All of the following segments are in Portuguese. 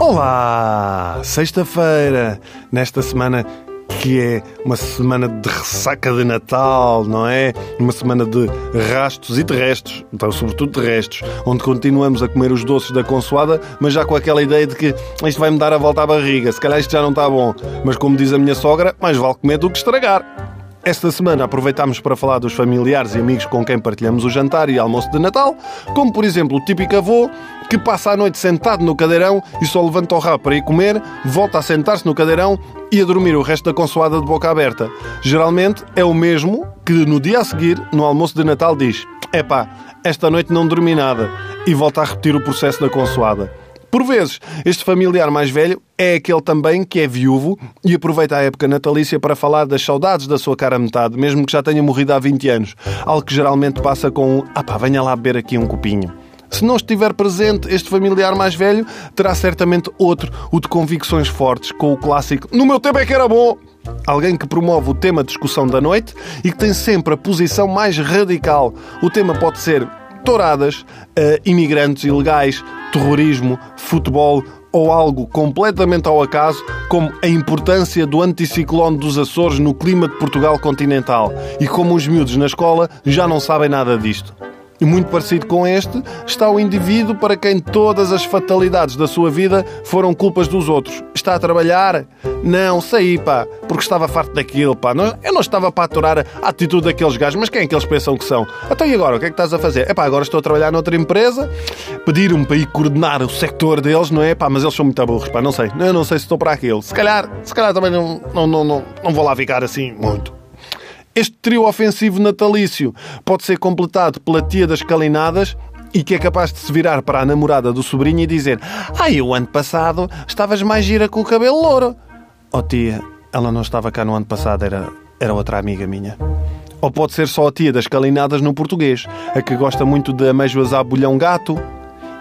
Olá! Sexta-feira, nesta semana que é uma semana de ressaca de Natal, não é? Uma semana de rastos e terrestres, então, sobretudo terrestres, onde continuamos a comer os doces da consoada, mas já com aquela ideia de que isto vai-me dar a volta à barriga, se calhar isto já não está bom. Mas como diz a minha sogra, mais vale comer do que estragar. Esta semana aproveitámos para falar dos familiares e amigos com quem partilhamos o jantar e almoço de Natal, como por exemplo o típico avô que passa a noite sentado no cadeirão e só levanta o rabo para ir comer, volta a sentar-se no cadeirão e a dormir o resto da consoada de boca aberta. Geralmente é o mesmo que no dia a seguir, no almoço de Natal, diz: Epá, esta noite não dormi nada e volta a repetir o processo da consoada. Por vezes, este familiar mais velho é aquele também que é viúvo e aproveita a época natalícia para falar das saudades da sua cara metade, mesmo que já tenha morrido há 20 anos. Algo que geralmente passa com ah pá, venha lá beber aqui um copinho. Se não estiver presente este familiar mais velho, terá certamente outro, o de convicções fortes, com o clássico No meu tempo é que era bom! Alguém que promove o tema de discussão da noite e que tem sempre a posição mais radical. O tema pode ser touradas, uh, imigrantes ilegais, terrorismo, futebol ou algo completamente ao acaso, como a importância do anticiclone dos Açores no clima de Portugal continental e como os miúdos na escola já não sabem nada disto. E muito parecido com este está o indivíduo para quem todas as fatalidades da sua vida foram culpas dos outros. Está a trabalhar? Não, saí, pá, porque estava farto daquilo, pá. Eu não estava para aturar a atitude daqueles gajos, mas quem é que eles pensam que são? Então e agora? O que é que estás a fazer? É pá, agora estou a trabalhar noutra empresa, pediram-me para ir coordenar o sector deles, não é? Pá, mas eles são muito burros, pá, não sei. Eu não sei se estou para aquilo. Se calhar, se calhar também não, não, não, não, não vou lá ficar assim muito. Este trio ofensivo natalício pode ser completado pela tia das calinadas e que é capaz de se virar para a namorada do sobrinho e dizer Ai, o ano passado estavas mais gira com o cabelo louro. Oh tia, ela não estava cá no ano passado, era, era outra amiga minha. Ou pode ser só a tia das calinadas no português, a que gosta muito de ameijoas à bolhão gato.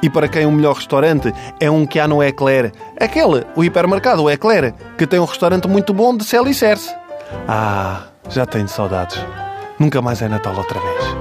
E para quem o melhor restaurante é um que há no Eclair. Aquele, o hipermercado, o Eclair, que tem um restaurante muito bom de Celicerce. Ah, já tenho saudades. Nunca mais é Natal outra vez.